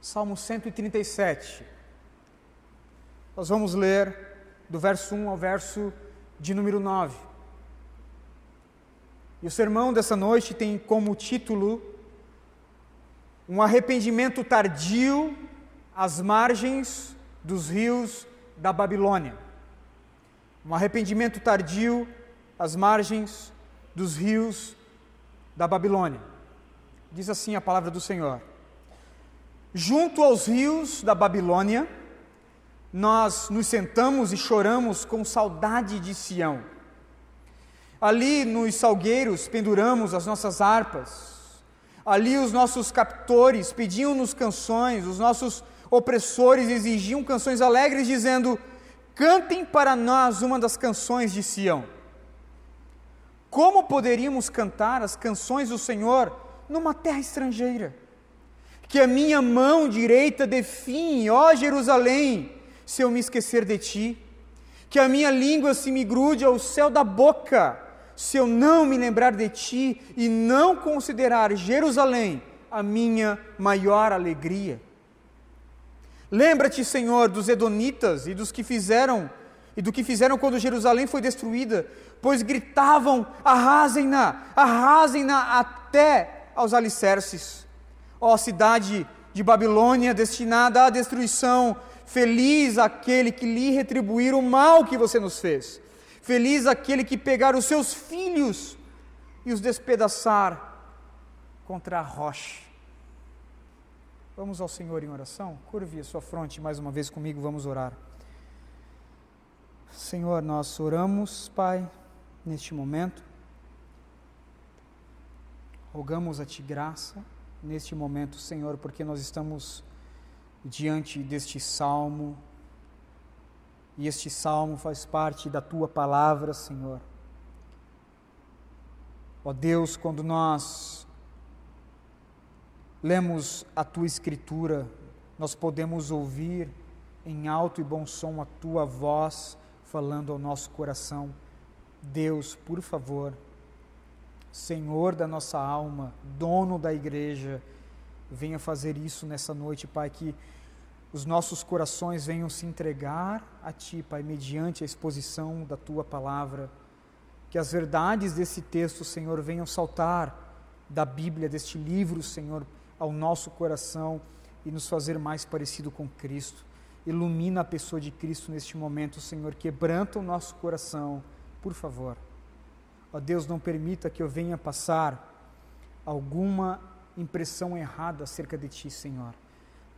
Salmo 137. Nós vamos ler do verso 1 ao verso de número 9. E o sermão dessa noite tem como título Um arrependimento tardio às margens dos rios da Babilônia. Um arrependimento tardio às margens dos rios da Babilônia. Diz assim a palavra do Senhor: Junto aos rios da Babilônia, nós nos sentamos e choramos com saudade de Sião. Ali nos salgueiros penduramos as nossas harpas. Ali os nossos captores pediam-nos canções, os nossos opressores exigiam canções alegres, dizendo: Cantem para nós uma das canções de Sião. Como poderíamos cantar as canções do Senhor numa terra estrangeira? Que a minha mão direita define, ó Jerusalém, se eu me esquecer de ti. Que a minha língua se me grude ao céu da boca, se eu não me lembrar de ti e não considerar Jerusalém a minha maior alegria. Lembra-te, Senhor, dos edonitas e dos que fizeram e do que fizeram quando Jerusalém foi destruída, pois gritavam: arrasem-na, arrasem-na até aos alicerces. Ó cidade de Babilônia destinada à destruição, feliz aquele que lhe retribuir o mal que você nos fez. Feliz aquele que pegar os seus filhos e os despedaçar contra a rocha. Vamos ao Senhor em oração? Curve a sua fronte mais uma vez comigo, vamos orar. Senhor, nós oramos, Pai, neste momento. Rogamos a Ti graça neste momento, Senhor, porque nós estamos diante deste salmo, e este salmo faz parte da Tua palavra, Senhor. Ó Deus, quando nós lemos a tua escritura, nós podemos ouvir em alto e bom som a tua voz falando ao nosso coração. Deus, por favor, Senhor da nossa alma, dono da igreja, venha fazer isso nessa noite, Pai, que os nossos corações venham se entregar a Ti, Pai, mediante a exposição da Tua palavra. Que as verdades desse texto, Senhor, venham saltar da Bíblia, deste livro, Senhor, ao nosso coração e nos fazer mais parecido com Cristo. Ilumina a pessoa de Cristo neste momento, Senhor. Quebranta o nosso coração, por favor. Ó Deus, não permita que eu venha passar alguma impressão errada acerca de Ti, Senhor.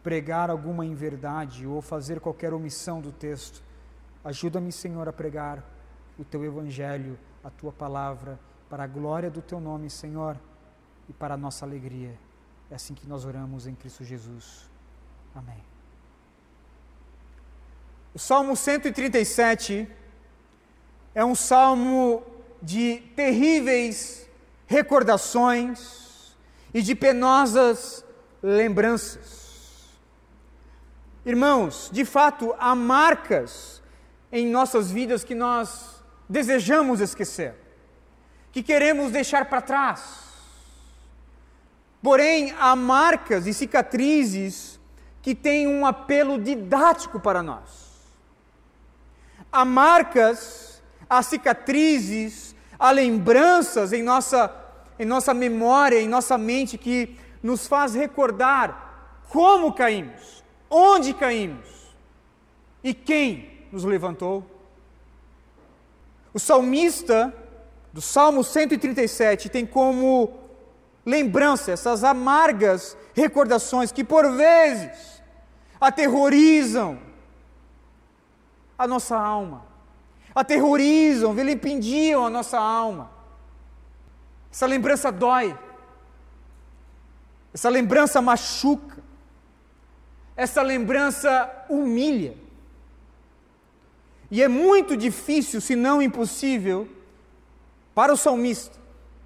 Pregar alguma inverdade ou fazer qualquer omissão do texto. Ajuda-me, Senhor, a pregar o Teu Evangelho, a Tua palavra, para a glória do Teu nome, Senhor, e para a nossa alegria. É assim que nós oramos em Cristo Jesus. Amém. O Salmo 137 é um salmo de terríveis recordações e de penosas lembranças. Irmãos, de fato, há marcas em nossas vidas que nós desejamos esquecer, que queremos deixar para trás. Porém, há marcas e cicatrizes que têm um apelo didático para nós. Há marcas, há cicatrizes, há lembranças em nossa, em nossa memória, em nossa mente que nos faz recordar como caímos, onde caímos e quem nos levantou. O salmista do Salmo 137 tem como lembrança, essas amargas recordações que por vezes aterrorizam a nossa alma, aterrorizam, vilipendiam a nossa alma. Essa lembrança dói, essa lembrança machuca, essa lembrança humilha. E é muito difícil, se não impossível, para o salmista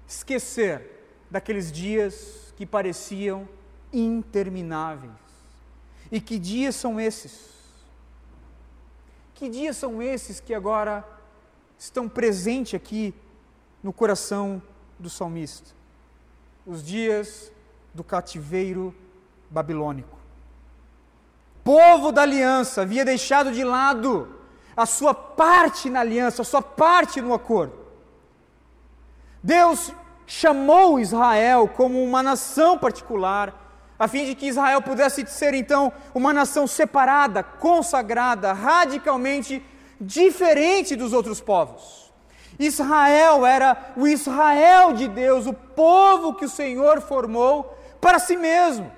esquecer daqueles dias que pareciam intermináveis. E que dias são esses? Que dias são esses que agora estão presentes aqui no coração do salmista? Os dias do cativeiro babilônico. povo da aliança havia deixado de lado a sua parte na aliança, a sua parte no acordo. Deus chamou Israel como uma nação particular, a fim de que Israel pudesse ser então uma nação separada, consagrada, radicalmente diferente dos outros povos. Israel era o Israel de Deus, o povo que o Senhor formou para si mesmo.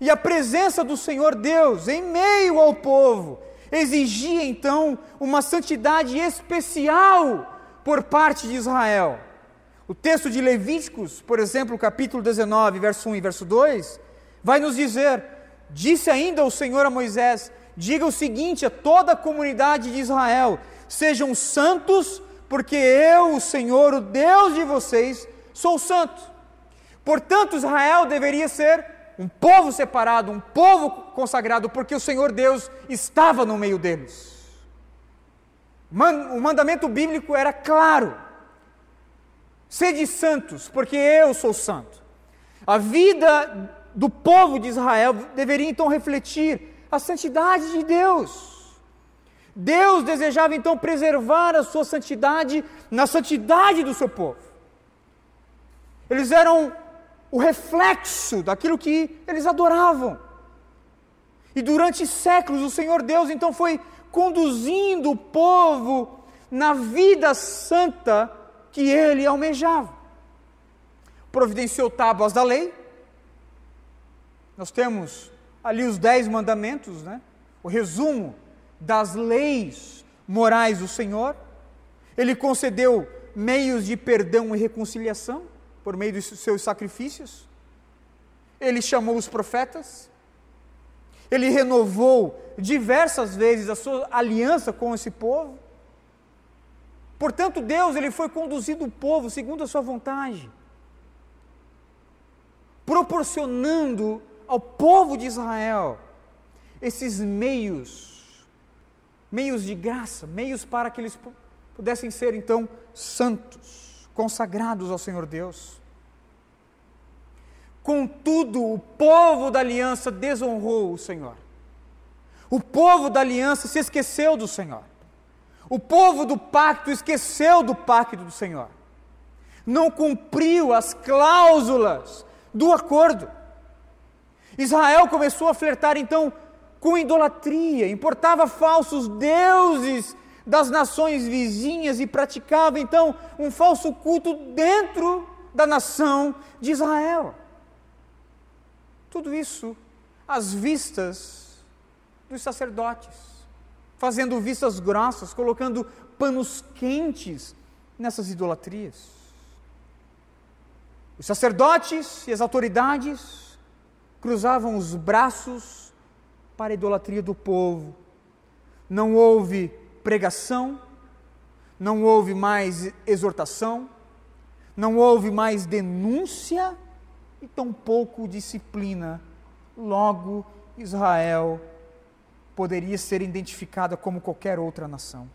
E a presença do Senhor Deus em meio ao povo exigia então uma santidade especial por parte de Israel. O texto de Levíticos, por exemplo, capítulo 19, verso 1 e verso 2, vai nos dizer: Disse ainda o Senhor a Moisés: Diga o seguinte a toda a comunidade de Israel: Sejam santos, porque eu, o Senhor, o Deus de vocês, sou santo. Portanto, Israel deveria ser um povo separado, um povo consagrado, porque o Senhor Deus estava no meio deles. O mandamento bíblico era claro: sede santos, porque eu sou santo. A vida do povo de Israel deveria então refletir a santidade de Deus. Deus desejava então preservar a sua santidade na santidade do seu povo. Eles eram o reflexo daquilo que eles adoravam. E durante séculos o Senhor Deus então foi conduzindo o povo na vida santa que ele almejava. Providenciou tábuas da lei. Nós temos ali os dez mandamentos, né? o resumo das leis morais do Senhor. Ele concedeu meios de perdão e reconciliação por meio dos seus sacrifícios. Ele chamou os profetas. Ele renovou diversas vezes a sua aliança com esse povo. Portanto, Deus ele foi conduzindo o povo segundo a sua vontade, proporcionando ao povo de Israel esses meios, meios de graça, meios para que eles pudessem ser então santos consagrados ao Senhor Deus. Contudo, o povo da aliança desonrou o Senhor. O povo da aliança se esqueceu do Senhor. O povo do pacto esqueceu do pacto do Senhor. Não cumpriu as cláusulas do acordo. Israel começou a flertar então com idolatria, importava falsos deuses das nações vizinhas e praticava então um falso culto dentro da nação de Israel. Tudo isso às vistas dos sacerdotes, fazendo vistas grossas, colocando panos quentes nessas idolatrias. Os sacerdotes e as autoridades cruzavam os braços para a idolatria do povo. Não houve pregação, não houve mais exortação, não houve mais denúncia e tampouco disciplina. Logo, Israel poderia ser identificada como qualquer outra nação.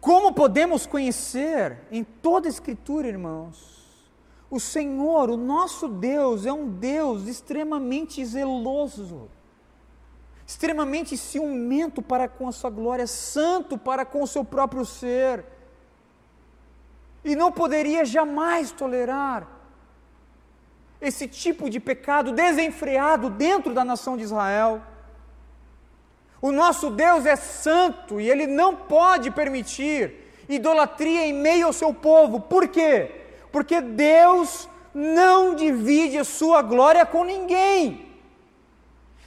Como podemos conhecer em toda a Escritura, irmãos? O Senhor, o nosso Deus, é um Deus extremamente zeloso extremamente ciumento para com a sua glória, santo para com o seu próprio ser, e não poderia jamais tolerar esse tipo de pecado desenfreado dentro da nação de Israel. O nosso Deus é santo e ele não pode permitir idolatria em meio ao seu povo. Por quê? Porque Deus não divide a sua glória com ninguém.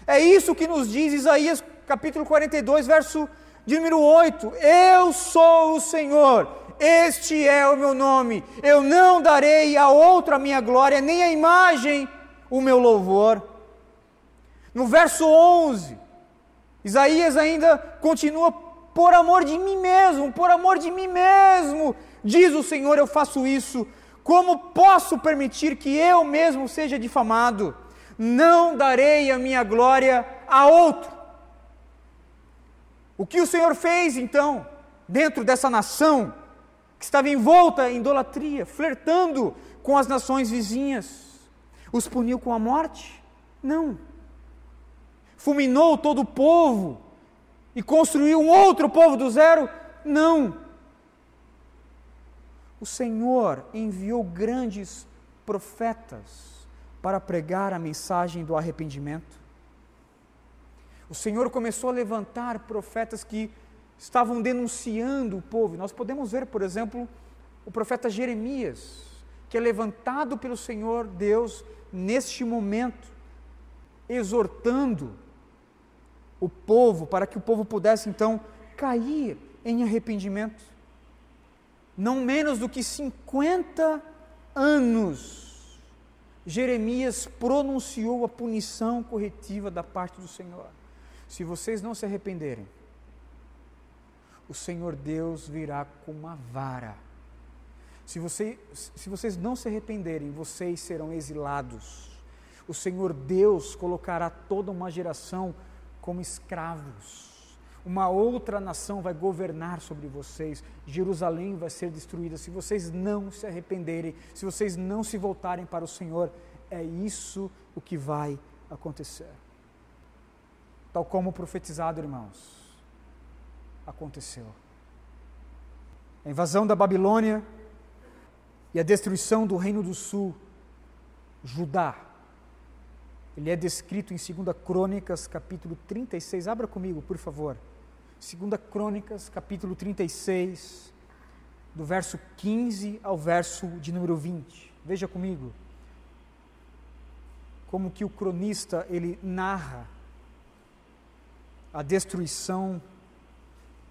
É isso que nos diz Isaías capítulo 42, verso de número 8: Eu sou o Senhor, este é o meu nome, eu não darei a outra a minha glória, nem a imagem o meu louvor. No verso 11, Isaías ainda continua: Por amor de mim mesmo, por amor de mim mesmo, diz o Senhor, eu faço isso. Como posso permitir que eu mesmo seja difamado? não darei a minha glória a outro. O que o Senhor fez então, dentro dessa nação, que estava envolta em idolatria, flertando com as nações vizinhas? Os puniu com a morte? Não. Fulminou todo o povo e construiu um outro povo do zero? Não. O Senhor enviou grandes profetas para pregar a mensagem do arrependimento. O Senhor começou a levantar profetas que estavam denunciando o povo. Nós podemos ver, por exemplo, o profeta Jeremias, que é levantado pelo Senhor Deus neste momento, exortando o povo para que o povo pudesse então cair em arrependimento. Não menos do que 50 anos, Jeremias pronunciou a punição corretiva da parte do Senhor. Se vocês não se arrependerem, o Senhor Deus virá com uma vara. Se, você, se vocês não se arrependerem, vocês serão exilados. O Senhor Deus colocará toda uma geração como escravos. Uma outra nação vai governar sobre vocês. Jerusalém vai ser destruída. Se vocês não se arrependerem, se vocês não se voltarem para o Senhor, é isso o que vai acontecer tal como profetizado, irmãos, aconteceu. A invasão da Babilônia e a destruição do Reino do Sul, Judá, ele é descrito em 2 Crônicas, capítulo 36. Abra comigo, por favor. 2 Crônicas, capítulo 36, do verso 15 ao verso de número 20. Veja comigo como que o cronista ele narra a destruição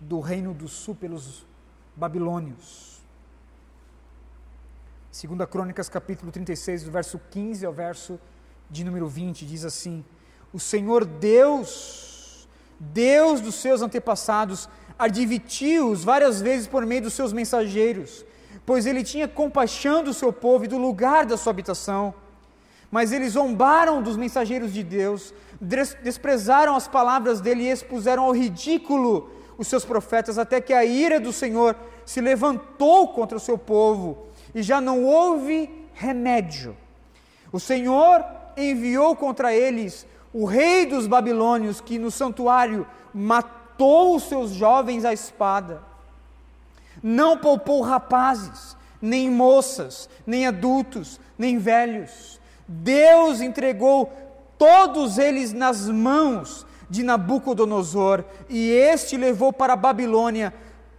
do reino do sul pelos babilônios. Segunda Crônicas, capítulo 36, do verso 15 ao verso de número 20, diz assim: O Senhor Deus, Deus dos seus antepassados, advertiu-os várias vezes por meio dos seus mensageiros, pois ele tinha compaixão do seu povo e do lugar da sua habitação. Mas eles zombaram dos mensageiros de Deus, desprezaram as palavras dele e expuseram ao ridículo os seus profetas, até que a ira do Senhor se levantou contra o seu povo e já não houve remédio. O Senhor enviou contra eles o rei dos babilônios, que no santuário matou os seus jovens à espada. Não poupou rapazes, nem moças, nem adultos, nem velhos. Deus entregou todos eles nas mãos de Nabucodonosor, e este levou para a Babilônia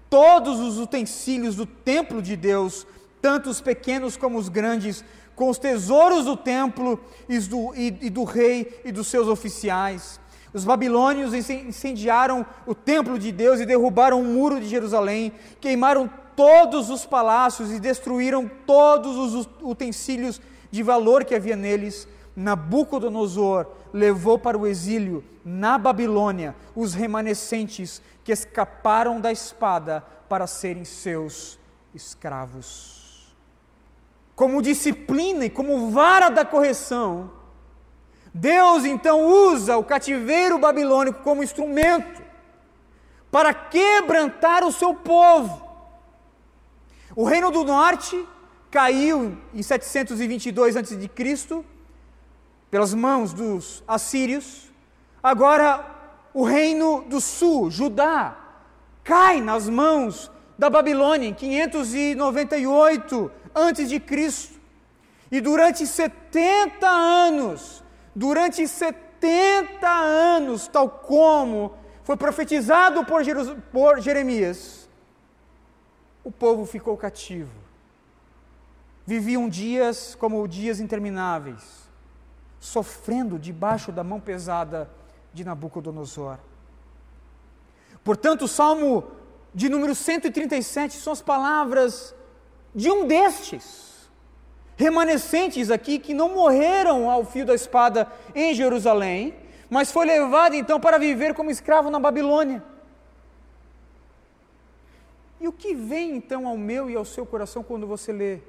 todos os utensílios do templo de Deus, tanto os pequenos como os grandes, com os tesouros do templo e do, e, e do rei e dos seus oficiais. Os babilônios incendiaram o templo de Deus e derrubaram o muro de Jerusalém, queimaram todos os palácios e destruíram todos os utensílios de valor que havia neles. Nabucodonosor levou para o exílio na Babilônia os remanescentes que escaparam da espada para serem seus escravos. Como disciplina e como vara da correção, Deus então usa o cativeiro babilônico como instrumento para quebrantar o seu povo. O reino do norte caiu em 722 a.C pelas mãos dos assírios. Agora, o reino do sul, Judá, cai nas mãos da Babilônia em 598 antes de Cristo. E durante 70 anos, durante 70 anos, tal como foi profetizado por, por Jeremias, o povo ficou cativo. Viviam dias como dias intermináveis sofrendo debaixo da mão pesada de Nabucodonosor. Portanto, o Salmo de número 137 são as palavras de um destes, remanescentes aqui, que não morreram ao fio da espada em Jerusalém, mas foi levado então para viver como escravo na Babilônia. E o que vem então ao meu e ao seu coração quando você lê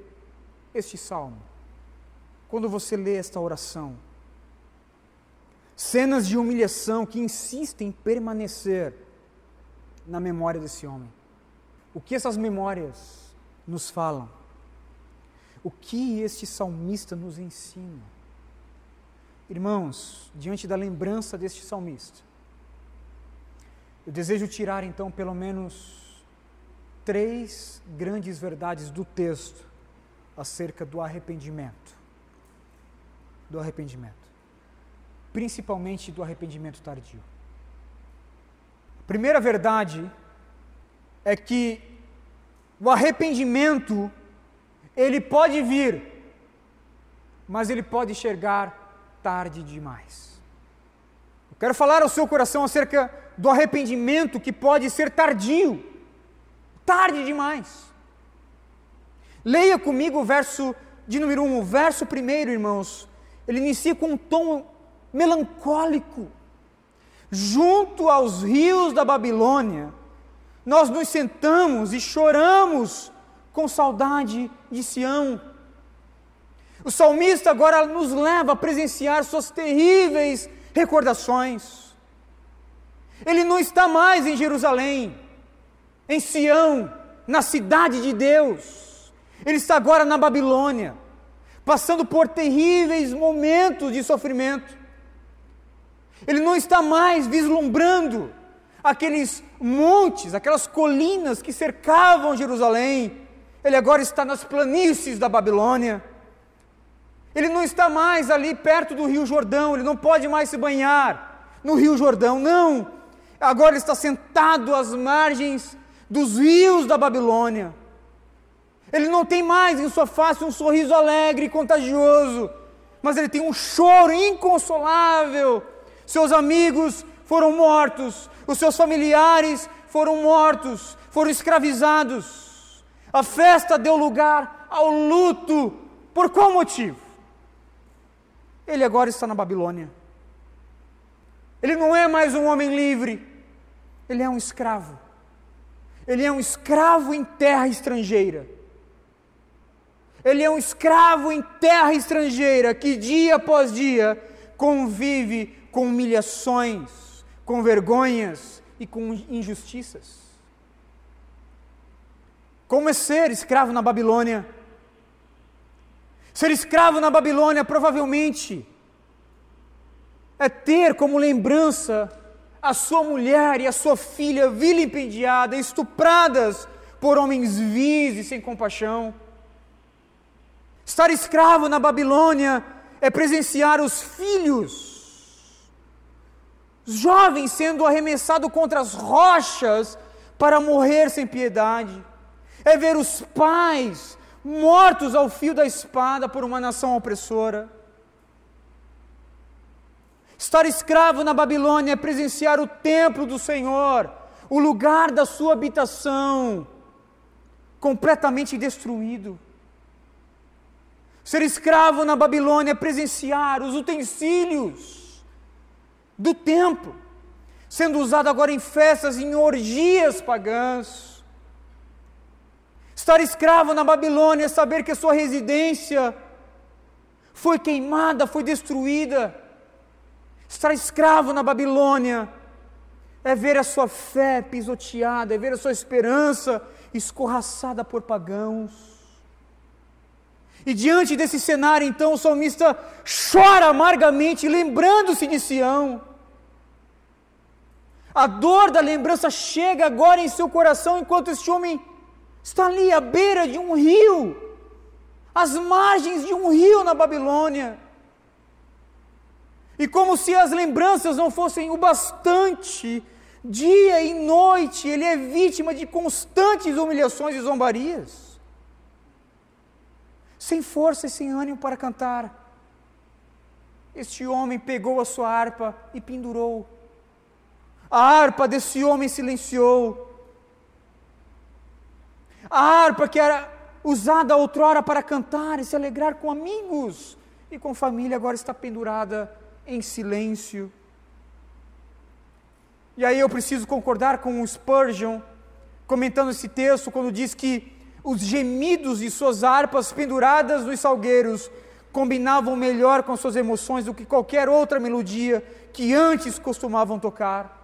este salmo? quando você lê esta oração. Cenas de humilhação que insistem em permanecer na memória desse homem. O que essas memórias nos falam? O que este salmista nos ensina? Irmãos, diante da lembrança deste salmista, eu desejo tirar então pelo menos três grandes verdades do texto acerca do arrependimento. Do arrependimento. Principalmente do arrependimento tardio. A primeira verdade é que o arrependimento ele pode vir, mas ele pode chegar tarde demais. Eu quero falar ao seu coração acerca do arrependimento que pode ser tardio, tarde demais. Leia comigo o verso de número 1, o verso primeiro, irmãos. Ele inicia com um tom melancólico. Junto aos rios da Babilônia, nós nos sentamos e choramos com saudade de Sião. O salmista agora nos leva a presenciar suas terríveis recordações. Ele não está mais em Jerusalém, em Sião, na cidade de Deus. Ele está agora na Babilônia, passando por terríveis momentos de sofrimento. Ele não está mais vislumbrando aqueles montes, aquelas colinas que cercavam Jerusalém. Ele agora está nas planícies da Babilônia. Ele não está mais ali perto do Rio Jordão, ele não pode mais se banhar no Rio Jordão, não. Agora ele está sentado às margens dos rios da Babilônia. Ele não tem mais em sua face um sorriso alegre e contagioso, mas ele tem um choro inconsolável. Seus amigos foram mortos, os seus familiares foram mortos, foram escravizados. A festa deu lugar ao luto. Por qual motivo? Ele agora está na Babilônia. Ele não é mais um homem livre, ele é um escravo. Ele é um escravo em terra estrangeira. Ele é um escravo em terra estrangeira que dia após dia convive com humilhações, com vergonhas e com injustiças. Como é ser escravo na Babilônia? Ser escravo na Babilônia provavelmente é ter como lembrança a sua mulher e a sua filha vilipendiadas, estupradas por homens vis e sem compaixão. Estar escravo na Babilônia é presenciar os filhos jovens sendo arremessados contra as rochas para morrer sem piedade, é ver os pais mortos ao fio da espada por uma nação opressora. Estar escravo na Babilônia é presenciar o templo do Senhor, o lugar da sua habitação, completamente destruído. Ser escravo na Babilônia é presenciar os utensílios do templo, sendo usado agora em festas, em orgias pagãs. Estar escravo na Babilônia saber que a sua residência foi queimada, foi destruída. Estar escravo na Babilônia é ver a sua fé pisoteada, é ver a sua esperança escorraçada por pagãos. E diante desse cenário, então, o salmista chora amargamente, lembrando-se de Sião. A dor da lembrança chega agora em seu coração enquanto este homem está ali à beira de um rio, às margens de um rio na Babilônia. E como se as lembranças não fossem o bastante, dia e noite ele é vítima de constantes humilhações e zombarias, sem força e sem ânimo para cantar. Este homem pegou a sua harpa e pendurou a harpa desse homem silenciou. A harpa que era usada outrora para cantar e se alegrar com amigos e com família, agora está pendurada em silêncio. E aí eu preciso concordar com o Spurgeon, comentando esse texto, quando diz que os gemidos de suas harpas penduradas nos salgueiros combinavam melhor com suas emoções do que qualquer outra melodia que antes costumavam tocar.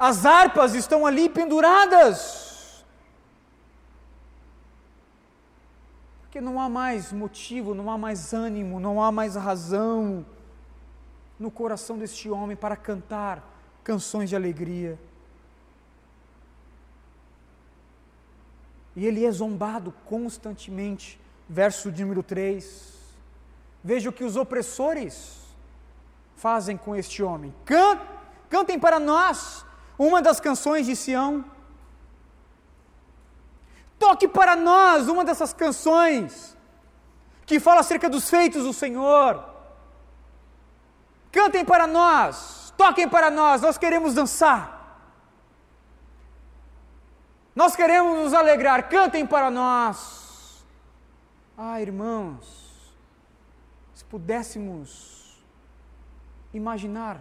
As harpas estão ali penduradas. Porque não há mais motivo, não há mais ânimo, não há mais razão no coração deste homem para cantar canções de alegria. E ele é zombado constantemente. Verso de número 3. Veja o que os opressores fazem com este homem. Can, cantem para nós uma das canções de Sião. Toque para nós uma dessas canções que fala acerca dos feitos do Senhor. Cantem para nós, toquem para nós, nós queremos dançar. Nós queremos nos alegrar, cantem para nós. Ah, irmãos, se pudéssemos imaginar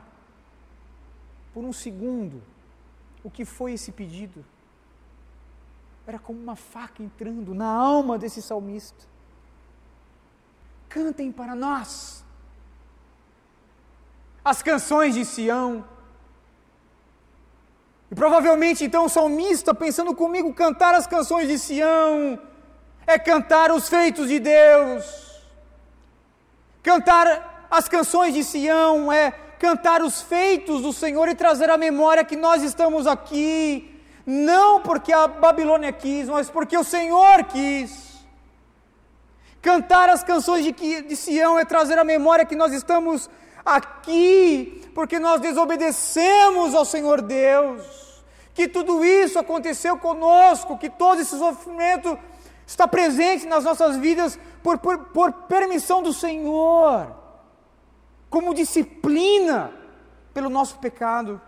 por um segundo o que foi esse pedido, era como uma faca entrando na alma desse salmista. Cantem para nós as canções de Sião. E provavelmente então o salmista, pensando comigo, cantar as canções de Sião é cantar os feitos de Deus. Cantar as canções de Sião é cantar os feitos do Senhor e trazer à memória que nós estamos aqui, não porque a Babilônia quis, mas porque o Senhor quis. Cantar as canções de, de Sião é trazer à memória que nós estamos aqui porque nós desobedecemos ao Senhor Deus, que tudo isso aconteceu conosco, que todo esse sofrimento está presente nas nossas vidas por, por, por permissão do Senhor, como disciplina pelo nosso pecado.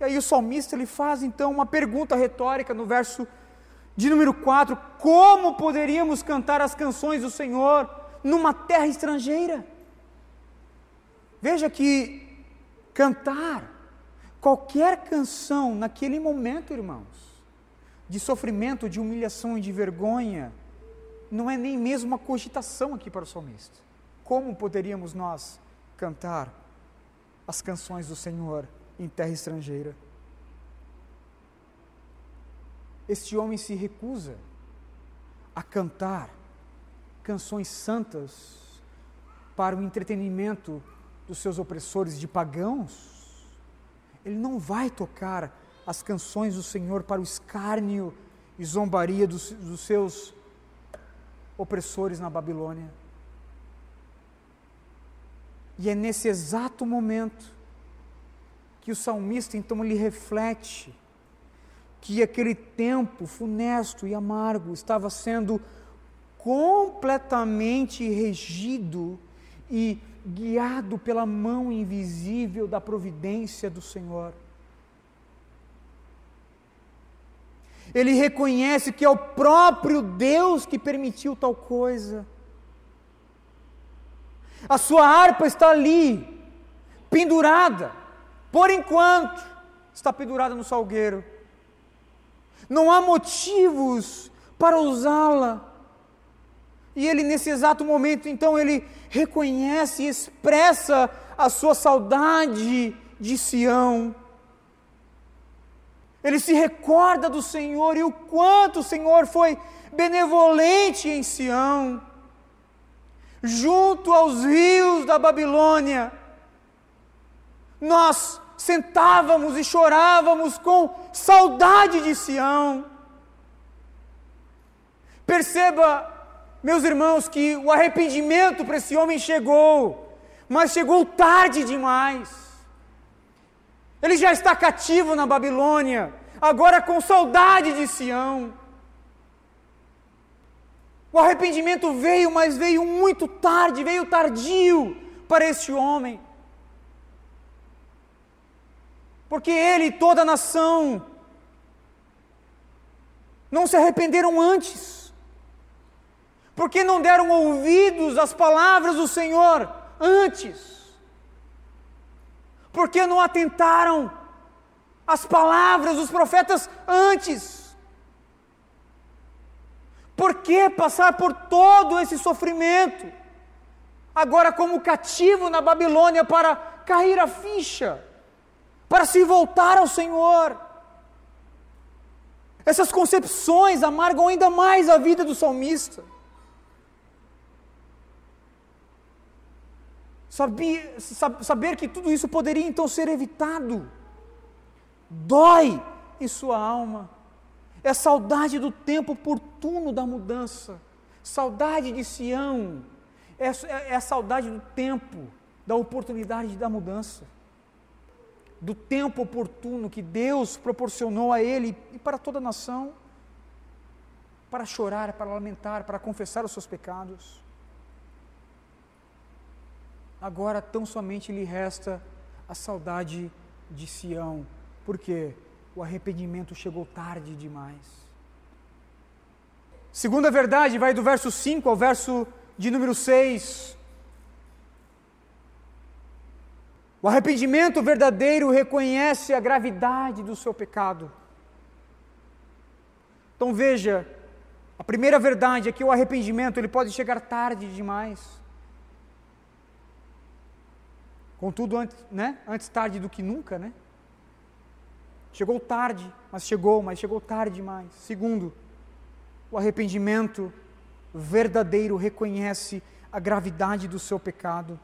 E aí o salmista ele faz então uma pergunta retórica no verso de número 4: como poderíamos cantar as canções do Senhor numa terra estrangeira? Veja que cantar qualquer canção naquele momento, irmãos, de sofrimento, de humilhação e de vergonha, não é nem mesmo uma cogitação aqui para o salmista. Como poderíamos nós cantar as canções do Senhor em terra estrangeira? Este homem se recusa a cantar canções santas para o entretenimento dos seus opressores de pagãos, ele não vai tocar as canções do Senhor para o escárnio e zombaria dos, dos seus opressores na Babilônia. E é nesse exato momento que o salmista então lhe reflete que aquele tempo funesto e amargo estava sendo completamente regido e guiado pela mão invisível da providência do Senhor. Ele reconhece que é o próprio Deus que permitiu tal coisa. A sua harpa está ali, pendurada, por enquanto, está pendurada no salgueiro. Não há motivos para usá-la. E ele, nesse exato momento, então, ele reconhece e expressa a sua saudade de Sião. Ele se recorda do Senhor e o quanto o Senhor foi benevolente em Sião, junto aos rios da Babilônia. Nós sentávamos e chorávamos com saudade de Sião. Perceba meus irmãos, que o arrependimento para esse homem chegou, mas chegou tarde demais. Ele já está cativo na Babilônia, agora com saudade de Sião. O arrependimento veio, mas veio muito tarde, veio tardio para este homem. Porque ele e toda a nação não se arrependeram antes. Porque não deram ouvidos às palavras do Senhor antes? Porque não atentaram às palavras dos profetas antes? Por que passar por todo esse sofrimento? Agora, como cativo na Babilônia, para cair a ficha, para se voltar ao Senhor. Essas concepções amargam ainda mais a vida do salmista. Sabia, saber que tudo isso poderia então ser evitado, dói em sua alma. É saudade do tempo oportuno da mudança, saudade de Sião, é, é, é saudade do tempo, da oportunidade da mudança, do tempo oportuno que Deus proporcionou a ele e para toda a nação, para chorar, para lamentar, para confessar os seus pecados. Agora tão somente lhe resta a saudade de Sião, porque o arrependimento chegou tarde demais. Segunda verdade, vai do verso 5 ao verso de número 6. O arrependimento verdadeiro reconhece a gravidade do seu pecado. Então veja, a primeira verdade é que o arrependimento ele pode chegar tarde demais. Contudo, antes, né? antes tarde do que nunca, né? Chegou tarde, mas chegou, mas chegou tarde demais. Segundo, o arrependimento verdadeiro reconhece a gravidade do seu pecado.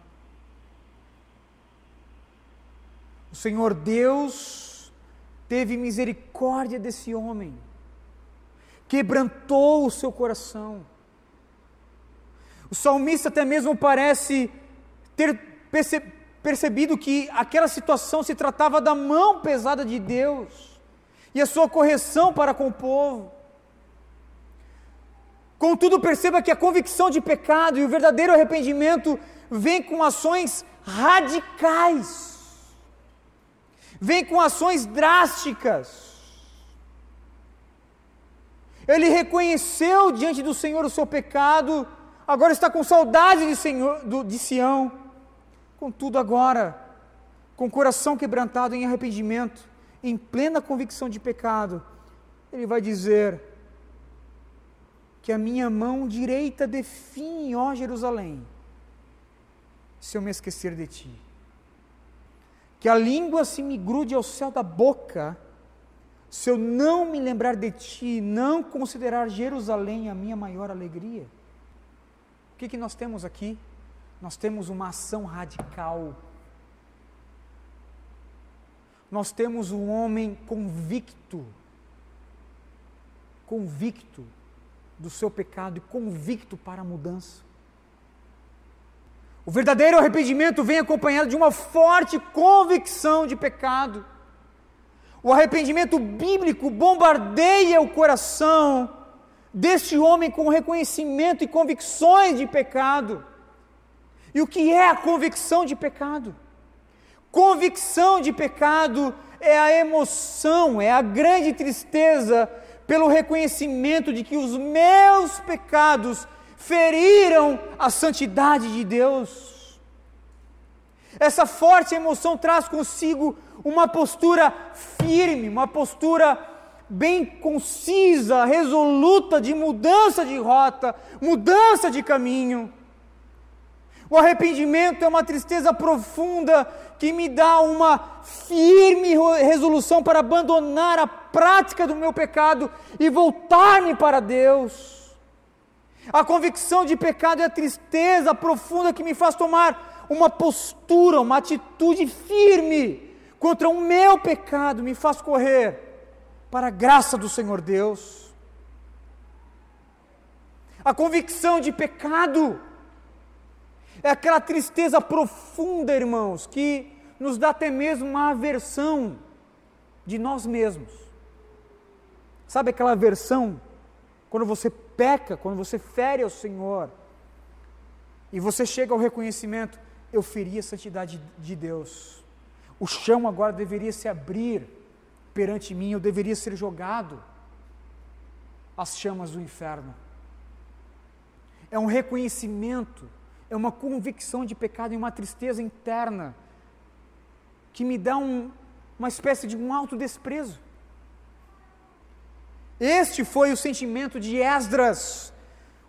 O Senhor Deus teve misericórdia desse homem, quebrantou o seu coração. O salmista até mesmo parece ter percebido percebido que aquela situação se tratava da mão pesada de Deus e a sua correção para com o povo. Contudo, perceba que a convicção de pecado e o verdadeiro arrependimento vem com ações radicais, vem com ações drásticas. Ele reconheceu diante do Senhor o seu pecado, agora está com saudade de, Senhor, de Sião Contudo, agora, com o coração quebrantado em arrependimento, em plena convicção de pecado, ele vai dizer: Que a minha mão direita define, ó Jerusalém, se eu me esquecer de ti. Que a língua se me grude ao céu da boca, se eu não me lembrar de ti, não considerar Jerusalém a minha maior alegria. O que, que nós temos aqui? Nós temos uma ação radical. Nós temos um homem convicto, convicto do seu pecado e convicto para a mudança. O verdadeiro arrependimento vem acompanhado de uma forte convicção de pecado. O arrependimento bíblico bombardeia o coração deste homem com reconhecimento e convicções de pecado. E o que é a convicção de pecado? Convicção de pecado é a emoção, é a grande tristeza pelo reconhecimento de que os meus pecados feriram a santidade de Deus. Essa forte emoção traz consigo uma postura firme, uma postura bem concisa, resoluta de mudança de rota, mudança de caminho. O arrependimento é uma tristeza profunda que me dá uma firme resolução para abandonar a prática do meu pecado e voltar-me para Deus. A convicção de pecado é a tristeza profunda que me faz tomar uma postura, uma atitude firme contra o meu pecado, me faz correr para a graça do Senhor Deus. A convicção de pecado é aquela tristeza profunda, irmãos, que nos dá até mesmo uma aversão de nós mesmos. Sabe aquela aversão quando você peca, quando você fere ao Senhor e você chega ao reconhecimento: eu feri a santidade de Deus. O chão agora deveria se abrir perante mim, eu deveria ser jogado às chamas do inferno. É um reconhecimento é uma convicção de pecado e uma tristeza interna que me dá um, uma espécie de um autodesprezo. Este foi o sentimento de Esdras,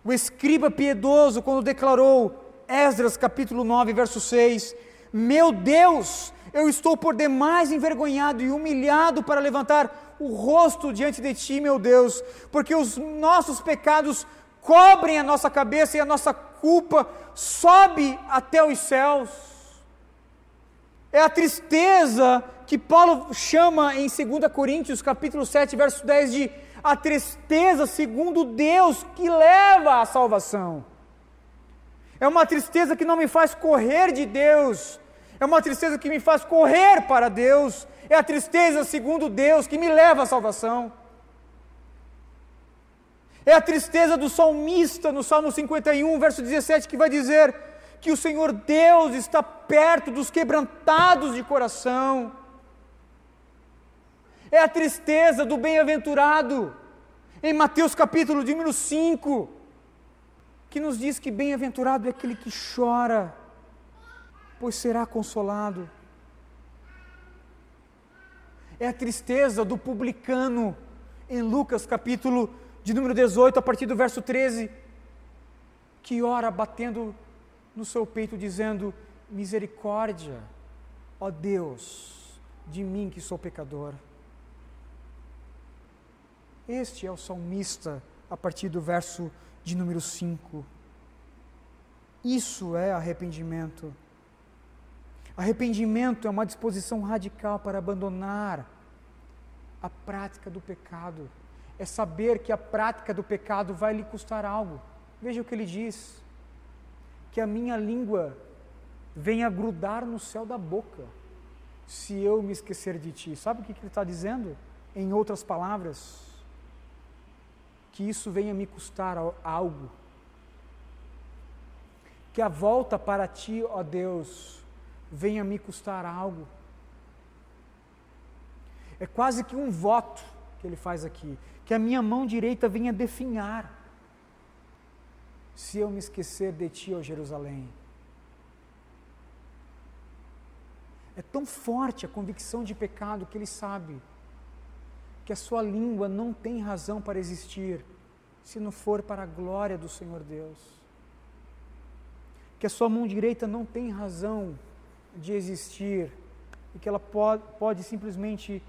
o escriba piedoso, quando declarou, Esdras capítulo 9, verso 6, Meu Deus, eu estou por demais envergonhado e humilhado para levantar o rosto diante de ti, meu Deus, porque os nossos pecados cobrem a nossa cabeça e a nossa culpa sobe até os céus. É a tristeza que Paulo chama em 2 Coríntios, capítulo 7, verso 10 de a tristeza segundo Deus que leva à salvação. É uma tristeza que não me faz correr de Deus, é uma tristeza que me faz correr para Deus, é a tristeza segundo Deus que me leva à salvação. É a tristeza do salmista no Salmo 51, verso 17, que vai dizer que o Senhor Deus está perto dos quebrantados de coração. É a tristeza do bem-aventurado, em Mateus capítulo de número 5, que nos diz que bem-aventurado é aquele que chora, pois será consolado. É a tristeza do publicano, em Lucas capítulo de número 18, a partir do verso 13, que ora batendo no seu peito, dizendo: Misericórdia, ó Deus, de mim que sou pecador. Este é o salmista a partir do verso de número 5. Isso é arrependimento. Arrependimento é uma disposição radical para abandonar a prática do pecado é saber que a prática do pecado vai lhe custar algo. Veja o que ele diz: que a minha língua venha grudar no céu da boca, se eu me esquecer de ti. Sabe o que ele está dizendo? Em outras palavras, que isso venha me custar algo. Que a volta para ti, ó Deus, venha me custar algo. É quase que um voto que ele faz aqui que a minha mão direita venha definhar, se eu me esquecer de ti, ó Jerusalém. É tão forte a convicção de pecado que ele sabe que a sua língua não tem razão para existir se não for para a glória do Senhor Deus. Que a sua mão direita não tem razão de existir e que ela pode, pode simplesmente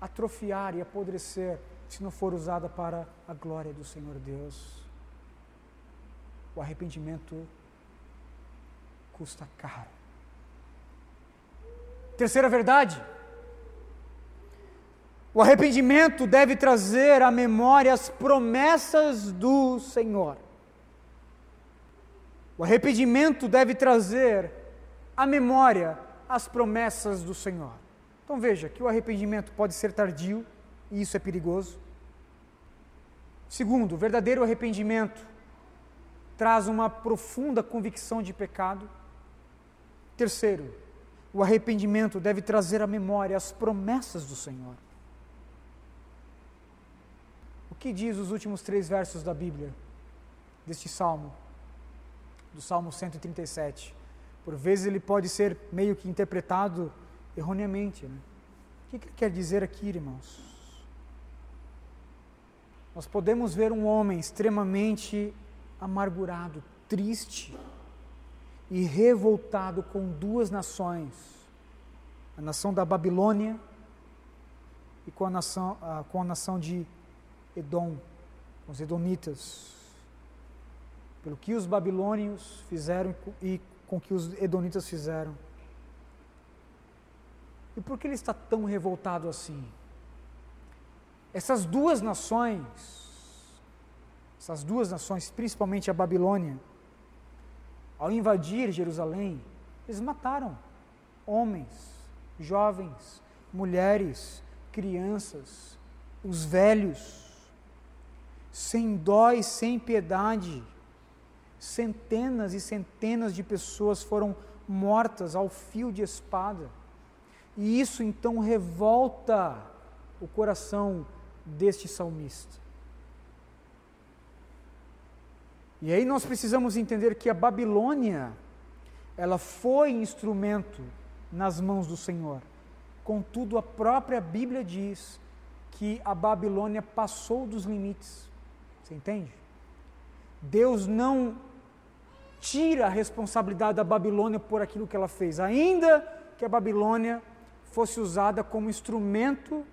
atrofiar e apodrecer se não for usada para a glória do Senhor Deus. O arrependimento custa caro. Terceira verdade. O arrependimento deve trazer à memória as promessas do Senhor. O arrependimento deve trazer à memória as promessas do Senhor. Então veja que o arrependimento pode ser tardio, e isso é perigoso. Segundo, o verdadeiro arrependimento traz uma profunda convicção de pecado. Terceiro, o arrependimento deve trazer à memória as promessas do Senhor. O que diz os últimos três versos da Bíblia, deste salmo, do Salmo 137? Por vezes ele pode ser meio que interpretado erroneamente. Né? O que ele quer dizer aqui, irmãos? nós podemos ver um homem extremamente amargurado, triste e revoltado com duas nações, a nação da Babilônia e com a nação, com a nação de Edom, com os Edonitas, pelo que os babilônios fizeram e com que os Edonitas fizeram. E por que ele está tão revoltado assim? Essas duas nações, essas duas nações, principalmente a Babilônia, ao invadir Jerusalém, eles mataram homens, jovens, mulheres, crianças, os velhos, sem dó e sem piedade. Centenas e centenas de pessoas foram mortas ao fio de espada. E isso então revolta o coração deste salmista. E aí nós precisamos entender que a Babilônia, ela foi instrumento nas mãos do Senhor. Contudo, a própria Bíblia diz que a Babilônia passou dos limites. Você entende? Deus não tira a responsabilidade da Babilônia por aquilo que ela fez, ainda que a Babilônia fosse usada como instrumento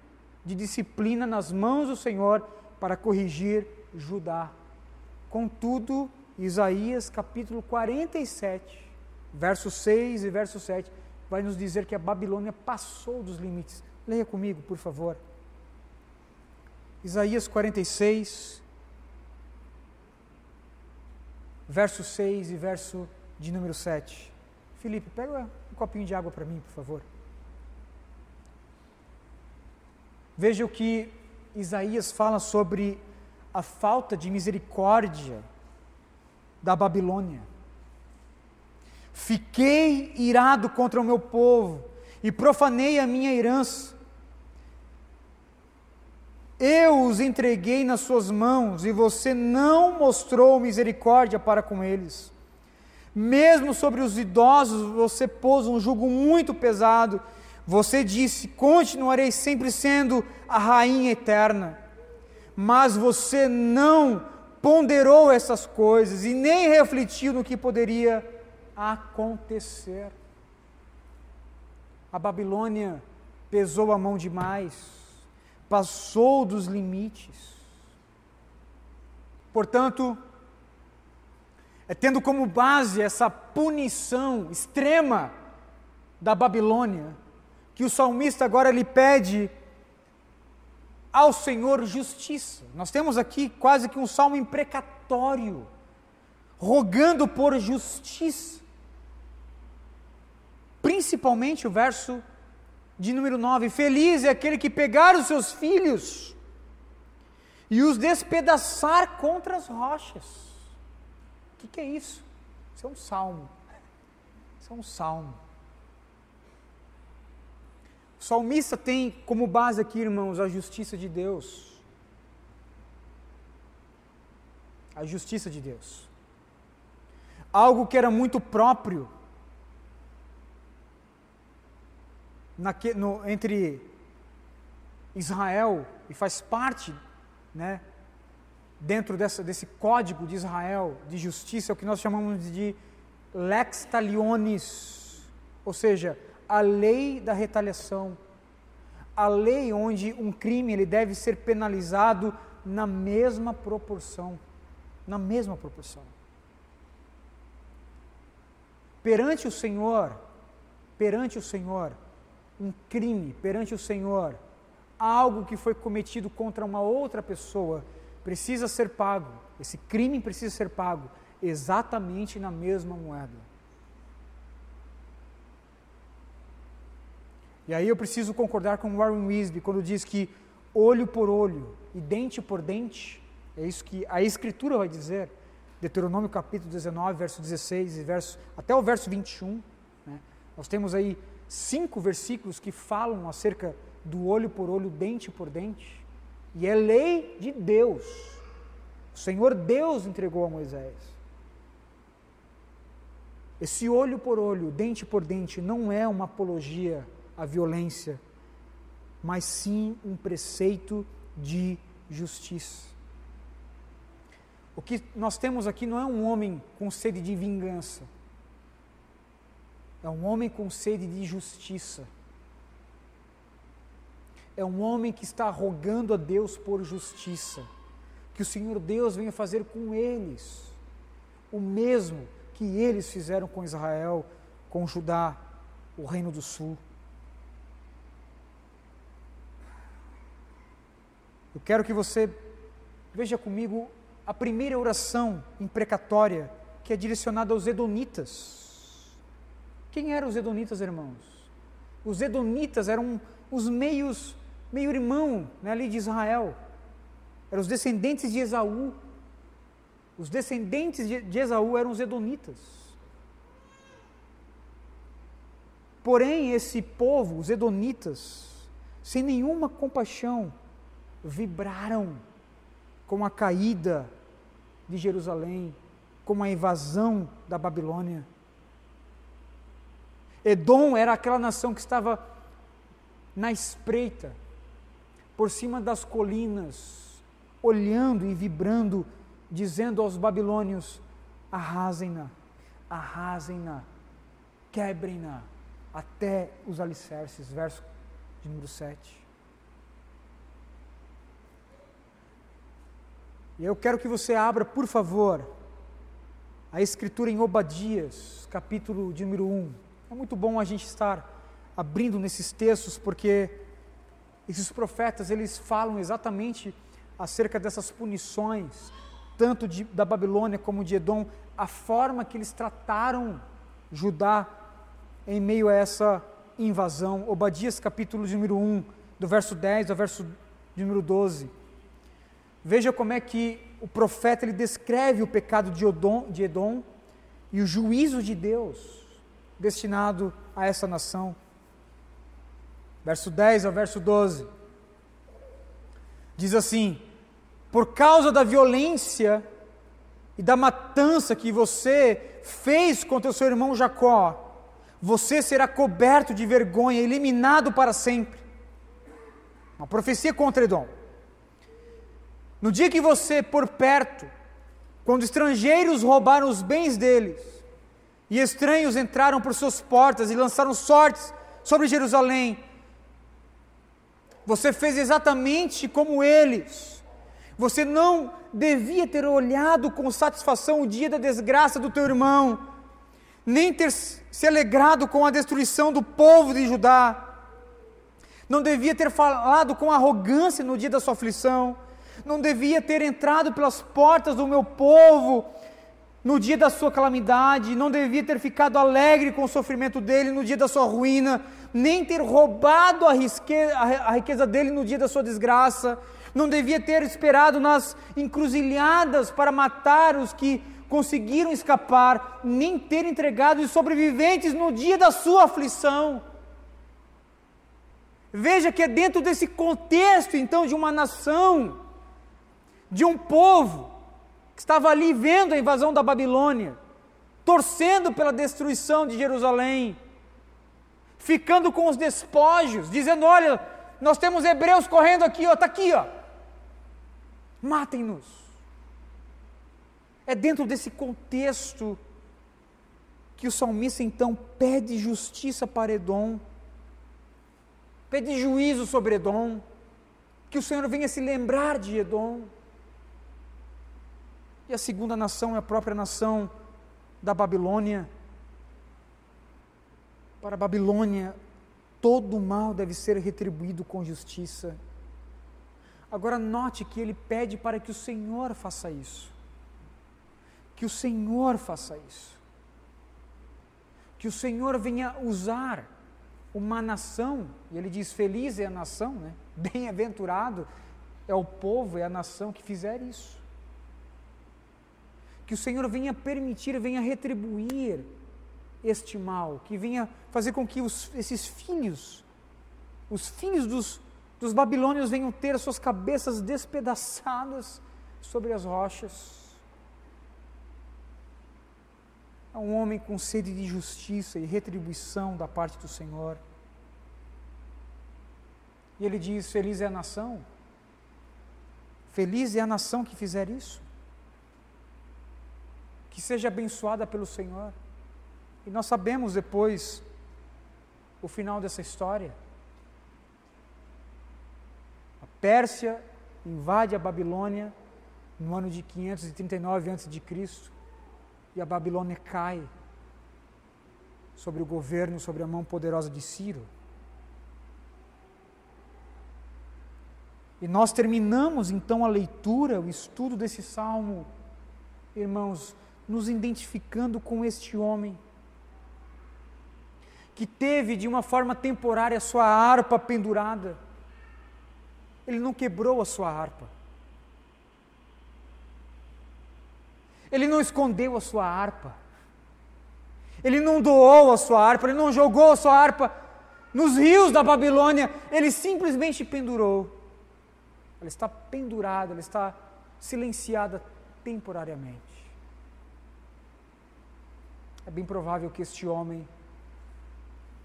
de disciplina nas mãos do Senhor para corrigir Judá. Contudo, Isaías capítulo 47, verso 6 e verso 7, vai nos dizer que a Babilônia passou dos limites. Leia comigo, por favor. Isaías 46, verso 6 e verso de número 7. Felipe, pega um copinho de água para mim, por favor. Veja o que Isaías fala sobre a falta de misericórdia da Babilônia. Fiquei irado contra o meu povo e profanei a minha herança. Eu os entreguei nas suas mãos e você não mostrou misericórdia para com eles. Mesmo sobre os idosos você pôs um jugo muito pesado. Você disse: Continuarei sempre sendo a rainha eterna. Mas você não ponderou essas coisas e nem refletiu no que poderia acontecer. A Babilônia pesou a mão demais, passou dos limites. Portanto, é tendo como base essa punição extrema da Babilônia, que o salmista agora lhe pede ao Senhor justiça. Nós temos aqui quase que um salmo imprecatório, rogando por justiça principalmente o verso de número 9: Feliz é aquele que pegar os seus filhos e os despedaçar contra as rochas. O que, que é isso? Isso é um salmo. Isso é um salmo. Salmista tem como base aqui, irmãos, a justiça de Deus. A justiça de Deus. Algo que era muito próprio naque, no, entre Israel e faz parte, né, dentro dessa, desse código de Israel de justiça, é o que nós chamamos de lex talionis, ou seja, a lei da retaliação, a lei onde um crime ele deve ser penalizado na mesma proporção, na mesma proporção. Perante o Senhor, perante o Senhor, um crime perante o Senhor, algo que foi cometido contra uma outra pessoa, precisa ser pago. Esse crime precisa ser pago exatamente na mesma moeda. E aí eu preciso concordar com Warren Wisby quando diz que olho por olho e dente por dente, é isso que a Escritura vai dizer, Deuteronômio capítulo 19, verso 16 e verso, até o verso 21. Né? Nós temos aí cinco versículos que falam acerca do olho por olho, dente por dente, e é lei de Deus. O Senhor Deus entregou a Moisés. Esse olho por olho, dente por dente, não é uma apologia à violência, mas sim um preceito de justiça. O que nós temos aqui não é um homem com sede de vingança, é um homem com sede de justiça. É um homem que está rogando a Deus por justiça. Que o Senhor Deus venha fazer com eles o mesmo que eles fizeram com Israel, com Judá, o reino do sul. Eu quero que você veja comigo a primeira oração imprecatória que é direcionada aos Edonitas. Quem eram os Edonitas, irmãos? Os Edonitas eram os meios, meio irmão né, ali de Israel. Eram os descendentes de Esaú. Os descendentes de, de Esaú eram os Edonitas. Porém, esse povo, os Edonitas, sem nenhuma compaixão, vibraram com a caída de Jerusalém, com a invasão da Babilônia. Edom era aquela nação que estava na espreita, por cima das colinas, olhando e vibrando, dizendo aos babilônios: arrasem-na, arrasem-na, quebrem-na até os alicerces. Verso de número 7. E eu quero que você abra, por favor, a escritura em Obadias, capítulo de número 1. É muito bom a gente estar abrindo nesses textos, porque esses profetas, eles falam exatamente acerca dessas punições, tanto de, da Babilônia como de Edom, a forma que eles trataram Judá em meio a essa invasão. Obadias capítulo de número 1, do verso 10 ao verso de número 12. Veja como é que o profeta ele descreve o pecado de Edom, de Edom e o juízo de Deus destinado a essa nação. Verso 10 ao verso 12. Diz assim: Por causa da violência e da matança que você fez contra o seu irmão Jacó, você será coberto de vergonha, eliminado para sempre. Uma profecia contra Edom. No dia que você, por perto, quando estrangeiros roubaram os bens deles, e estranhos entraram por suas portas e lançaram sortes sobre Jerusalém, você fez exatamente como eles. Você não devia ter olhado com satisfação o dia da desgraça do teu irmão, nem ter se alegrado com a destruição do povo de Judá. Não devia ter falado com arrogância no dia da sua aflição não devia ter entrado pelas portas do meu povo no dia da sua calamidade, não devia ter ficado alegre com o sofrimento dele no dia da sua ruína, nem ter roubado a, a riqueza dele no dia da sua desgraça, não devia ter esperado nas encruzilhadas para matar os que conseguiram escapar, nem ter entregado os sobreviventes no dia da sua aflição. Veja que é dentro desse contexto, então, de uma nação de um povo que estava ali vendo a invasão da Babilônia, torcendo pela destruição de Jerusalém, ficando com os despojos, dizendo: Olha, nós temos hebreus correndo aqui, ó, está aqui, ó, matem-nos. É dentro desse contexto que o salmista então pede justiça para Edom, pede juízo sobre Edom, que o Senhor venha se lembrar de Edom. E a segunda nação é a própria nação da Babilônia. Para a Babilônia, todo mal deve ser retribuído com justiça. Agora, note que ele pede para que o Senhor faça isso. Que o Senhor faça isso. Que o Senhor venha usar uma nação, e ele diz: Feliz é a nação, né? bem-aventurado é o povo, é a nação que fizer isso que o Senhor venha permitir, venha retribuir este mal, que venha fazer com que os, esses filhos, os filhos dos, dos babilônios venham ter as suas cabeças despedaçadas sobre as rochas. É um homem com sede de justiça e retribuição da parte do Senhor. E ele diz: Feliz é a nação, feliz é a nação que fizer isso que seja abençoada pelo Senhor. E nós sabemos depois o final dessa história. A Pérsia invade a Babilônia no ano de 539 a.C. e a Babilônia cai sobre o governo, sobre a mão poderosa de Ciro. E nós terminamos então a leitura, o estudo desse salmo, irmãos, nos identificando com este homem que teve de uma forma temporária a sua harpa pendurada. Ele não quebrou a sua harpa. Ele não escondeu a sua harpa. Ele não doou a sua harpa, ele não jogou a sua harpa nos rios da Babilônia, ele simplesmente pendurou. Ela está pendurada, ela está silenciada temporariamente. É bem provável que este homem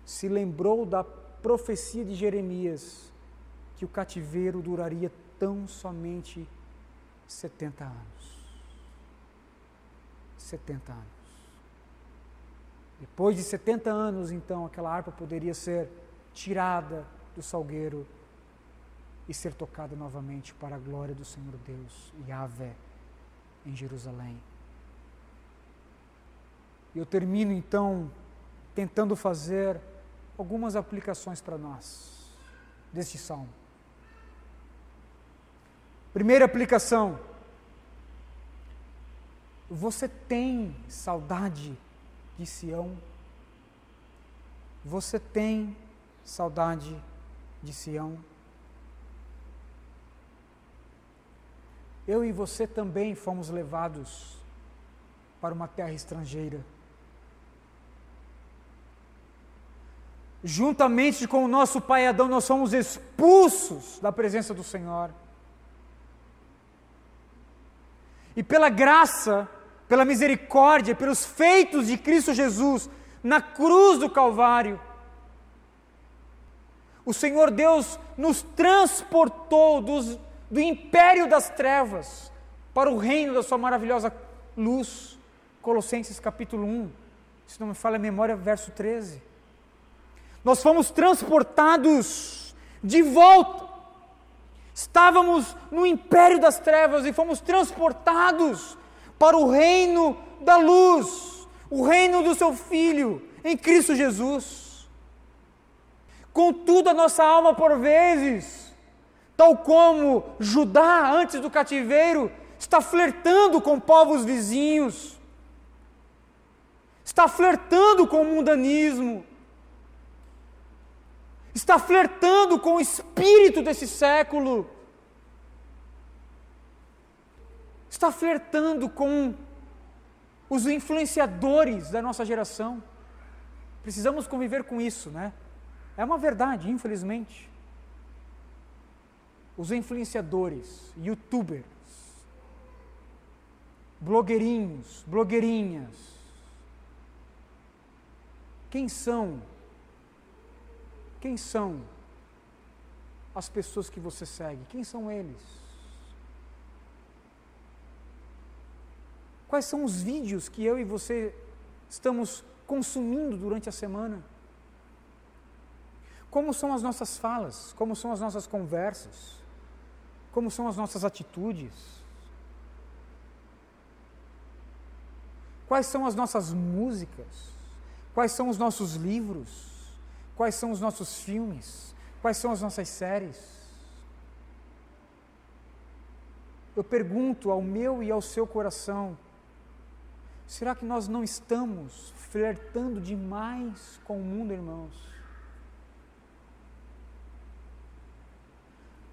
se lembrou da profecia de Jeremias que o cativeiro duraria tão somente 70 anos. 70 anos. Depois de 70 anos, então, aquela harpa poderia ser tirada do salgueiro e ser tocada novamente para a glória do Senhor Deus, Yahvé, em Jerusalém. Eu termino então tentando fazer algumas aplicações para nós deste salmo. Primeira aplicação. Você tem saudade de Sião? Você tem saudade de Sião? Eu e você também fomos levados para uma terra estrangeira. Juntamente com o nosso pai Adão, nós fomos expulsos da presença do Senhor. E pela graça, pela misericórdia, pelos feitos de Cristo Jesus na cruz do Calvário, o Senhor Deus nos transportou dos, do império das trevas para o reino da Sua maravilhosa luz. Colossenses capítulo 1, se não me falha a memória, verso 13. Nós fomos transportados de volta Estávamos no império das trevas e fomos transportados para o reino da luz, o reino do seu Filho, em Cristo Jesus. Contudo, a nossa alma, por vezes, tal como Judá antes do cativeiro, está flertando com povos vizinhos, está flertando com o mundanismo, está flertando com o espírito desse século, está flertando com os influenciadores da nossa geração. Precisamos conviver com isso, né? É uma verdade, infelizmente. Os influenciadores, youtubers, blogueirinhos, blogueirinhas, quem são quem são as pessoas que você segue? Quem são eles? Quais são os vídeos que eu e você estamos consumindo durante a semana? Como são as nossas falas? Como são as nossas conversas? Como são as nossas atitudes? Quais são as nossas músicas? Quais são os nossos livros? Quais são os nossos filmes? Quais são as nossas séries? Eu pergunto ao meu e ao seu coração: será que nós não estamos flertando demais com o mundo, irmãos?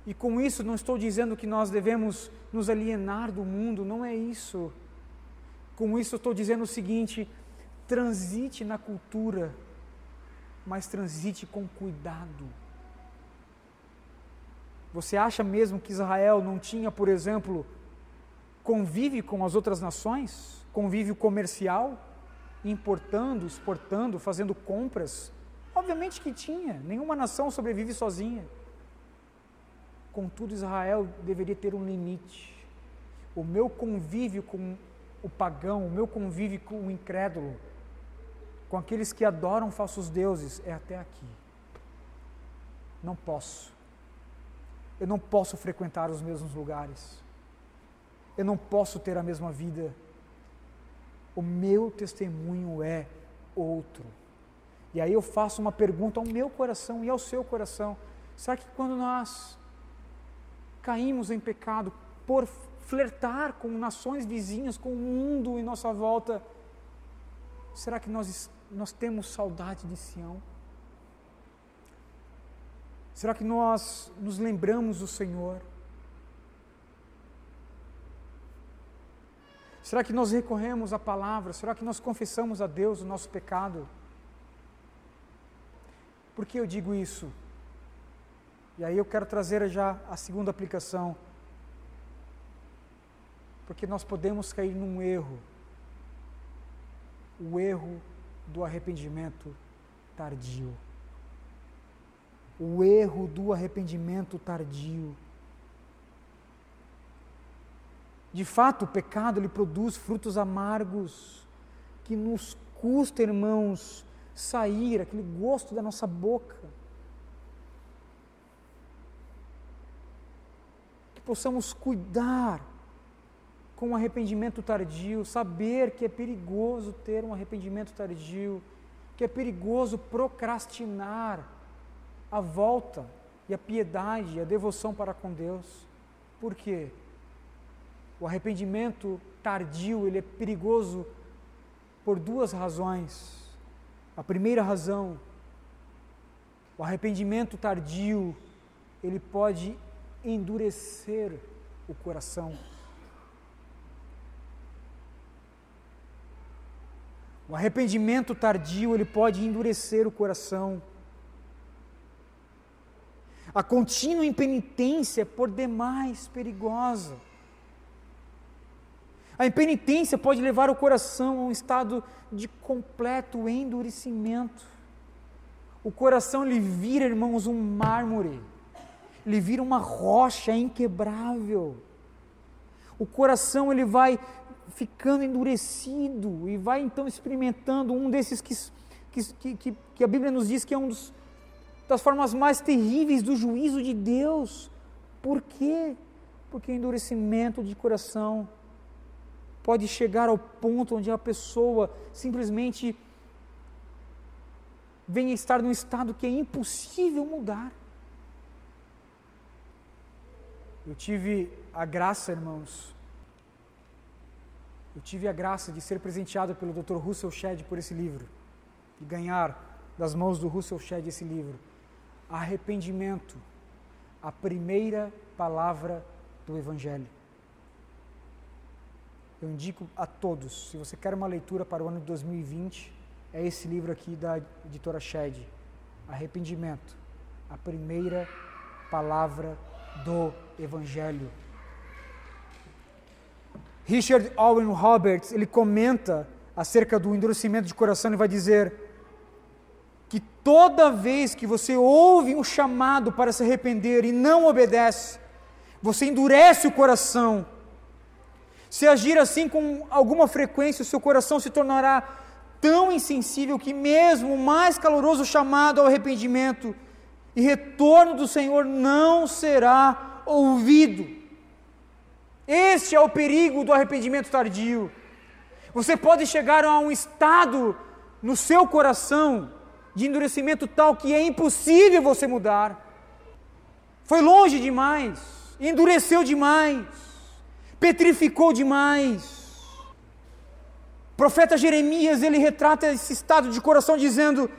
E com isso não estou dizendo que nós devemos nos alienar do mundo, não é isso. Com isso estou dizendo o seguinte: transite na cultura mas transite com cuidado. Você acha mesmo que Israel não tinha, por exemplo, convive com as outras nações, convívio comercial, importando, exportando, fazendo compras? Obviamente que tinha, nenhuma nação sobrevive sozinha. Contudo, Israel deveria ter um limite. O meu convívio com o pagão, o meu convívio com o incrédulo, com aqueles que adoram falsos deuses é até aqui. Não posso. Eu não posso frequentar os mesmos lugares. Eu não posso ter a mesma vida. O meu testemunho é outro. E aí eu faço uma pergunta ao meu coração e ao seu coração: será que quando nós caímos em pecado por flertar com nações vizinhas, com o mundo em nossa volta, será que nós nós temos saudade de Sião? Será que nós nos lembramos do Senhor? Será que nós recorremos à palavra? Será que nós confessamos a Deus o nosso pecado? Por que eu digo isso? E aí eu quero trazer já a segunda aplicação. Porque nós podemos cair num erro. O erro do arrependimento tardio. O erro do arrependimento tardio. De fato, o pecado ele produz frutos amargos que nos custa, irmãos, sair aquele gosto da nossa boca. possamos cuidar com arrependimento tardio, saber que é perigoso ter um arrependimento tardio, que é perigoso procrastinar a volta e a piedade, a devoção para com Deus. Por quê? O arrependimento tardio, ele é perigoso por duas razões. A primeira razão, o arrependimento tardio, ele pode endurecer o coração. O arrependimento tardio, ele pode endurecer o coração. A contínua impenitência é por demais perigosa. A impenitência pode levar o coração a um estado de completo endurecimento. O coração lhe vira, irmãos, um mármore, lhe vira uma rocha inquebrável. O coração ele vai ficando endurecido e vai então experimentando um desses que, que, que, que a Bíblia nos diz que é um dos, das formas mais terríveis do juízo de Deus. Por quê? Porque o endurecimento de coração pode chegar ao ponto onde a pessoa simplesmente venha estar num estado que é impossível mudar. Eu tive a graça, irmãos, eu tive a graça de ser presenteado pelo Dr. Russell Shedd por esse livro, de ganhar das mãos do Russell Shedd esse livro. Arrependimento, a primeira palavra do Evangelho. Eu indico a todos, se você quer uma leitura para o ano de 2020, é esse livro aqui da editora Shed, Arrependimento, a primeira palavra do Evangelho. Richard Owen Roberts, ele comenta acerca do endurecimento de coração e vai dizer que toda vez que você ouve um chamado para se arrepender e não obedece, você endurece o coração. Se agir assim com alguma frequência, o seu coração se tornará tão insensível que mesmo o mais caloroso chamado ao arrependimento e retorno do Senhor não será ouvido. Este é o perigo do arrependimento tardio. Você pode chegar a um estado no seu coração de endurecimento tal que é impossível você mudar. Foi longe demais, endureceu demais, petrificou demais. O profeta Jeremias, ele retrata esse estado de coração dizendo: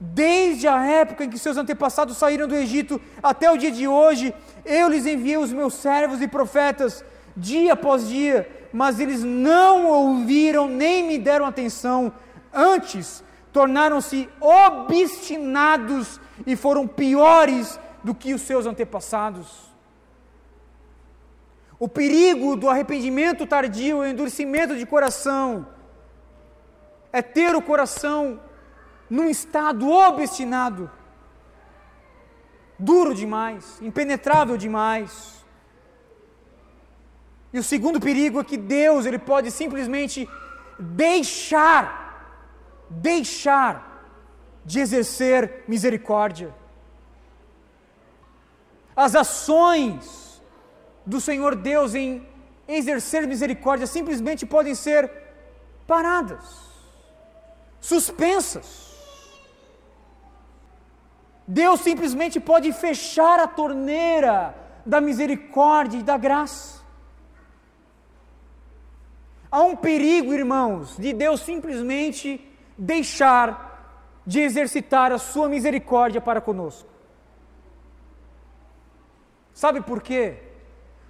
Desde a época em que seus antepassados saíram do Egito até o dia de hoje, eu lhes enviei os meus servos e profetas dia após dia, mas eles não ouviram nem me deram atenção. Antes, tornaram-se obstinados e foram piores do que os seus antepassados. O perigo do arrependimento tardio, o endurecimento de coração, é ter o coração num estado obstinado, duro demais, impenetrável demais. E o segundo perigo é que Deus ele pode simplesmente deixar, deixar de exercer misericórdia. As ações do Senhor Deus em exercer misericórdia simplesmente podem ser paradas, suspensas. Deus simplesmente pode fechar a torneira da misericórdia e da graça. Há um perigo, irmãos, de Deus simplesmente deixar de exercitar a sua misericórdia para conosco. Sabe por quê?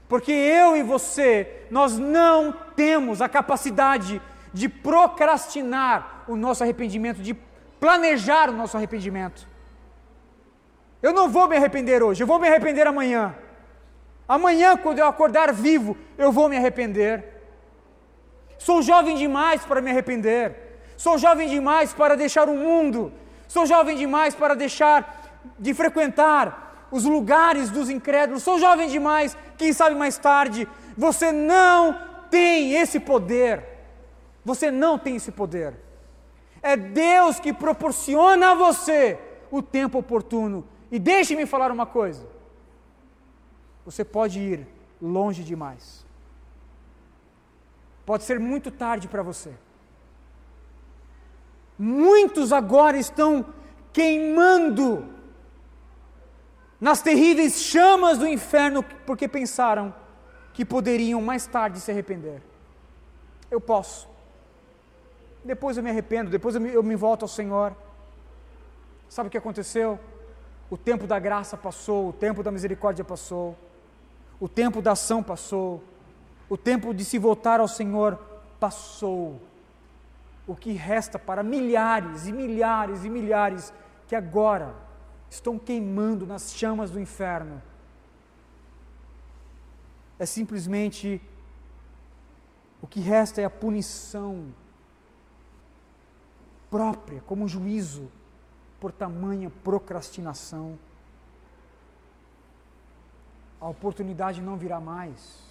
Porque eu e você, nós não temos a capacidade de procrastinar o nosso arrependimento, de planejar o nosso arrependimento. Eu não vou me arrepender hoje, eu vou me arrepender amanhã. Amanhã, quando eu acordar vivo, eu vou me arrepender. Sou jovem demais para me arrepender. Sou jovem demais para deixar o mundo. Sou jovem demais para deixar de frequentar os lugares dos incrédulos. Sou jovem demais, quem sabe mais tarde. Você não tem esse poder. Você não tem esse poder. É Deus que proporciona a você o tempo oportuno. E deixe-me falar uma coisa. Você pode ir longe demais. Pode ser muito tarde para você. Muitos agora estão queimando nas terríveis chamas do inferno porque pensaram que poderiam mais tarde se arrepender. Eu posso. Depois eu me arrependo, depois eu me, eu me volto ao Senhor. Sabe o que aconteceu? O tempo da graça passou, o tempo da misericórdia passou, o tempo da ação passou, o tempo de se voltar ao Senhor passou. O que resta para milhares e milhares e milhares que agora estão queimando nas chamas do inferno é simplesmente o que resta é a punição própria, como juízo por tamanha procrastinação. A oportunidade não virá mais,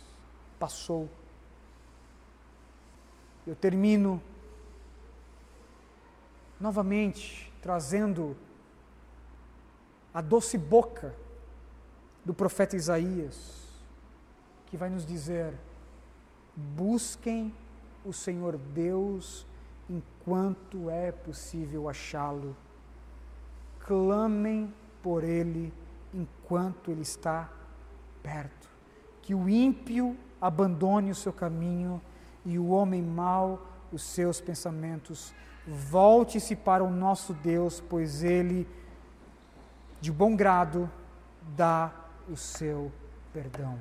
passou. Eu termino novamente trazendo a doce boca do profeta Isaías, que vai nos dizer: busquem o Senhor Deus enquanto é possível achá-lo clamem por ele enquanto ele está perto. Que o ímpio abandone o seu caminho e o homem mau os seus pensamentos. Volte-se para o nosso Deus, pois ele, de bom grado, dá o seu perdão.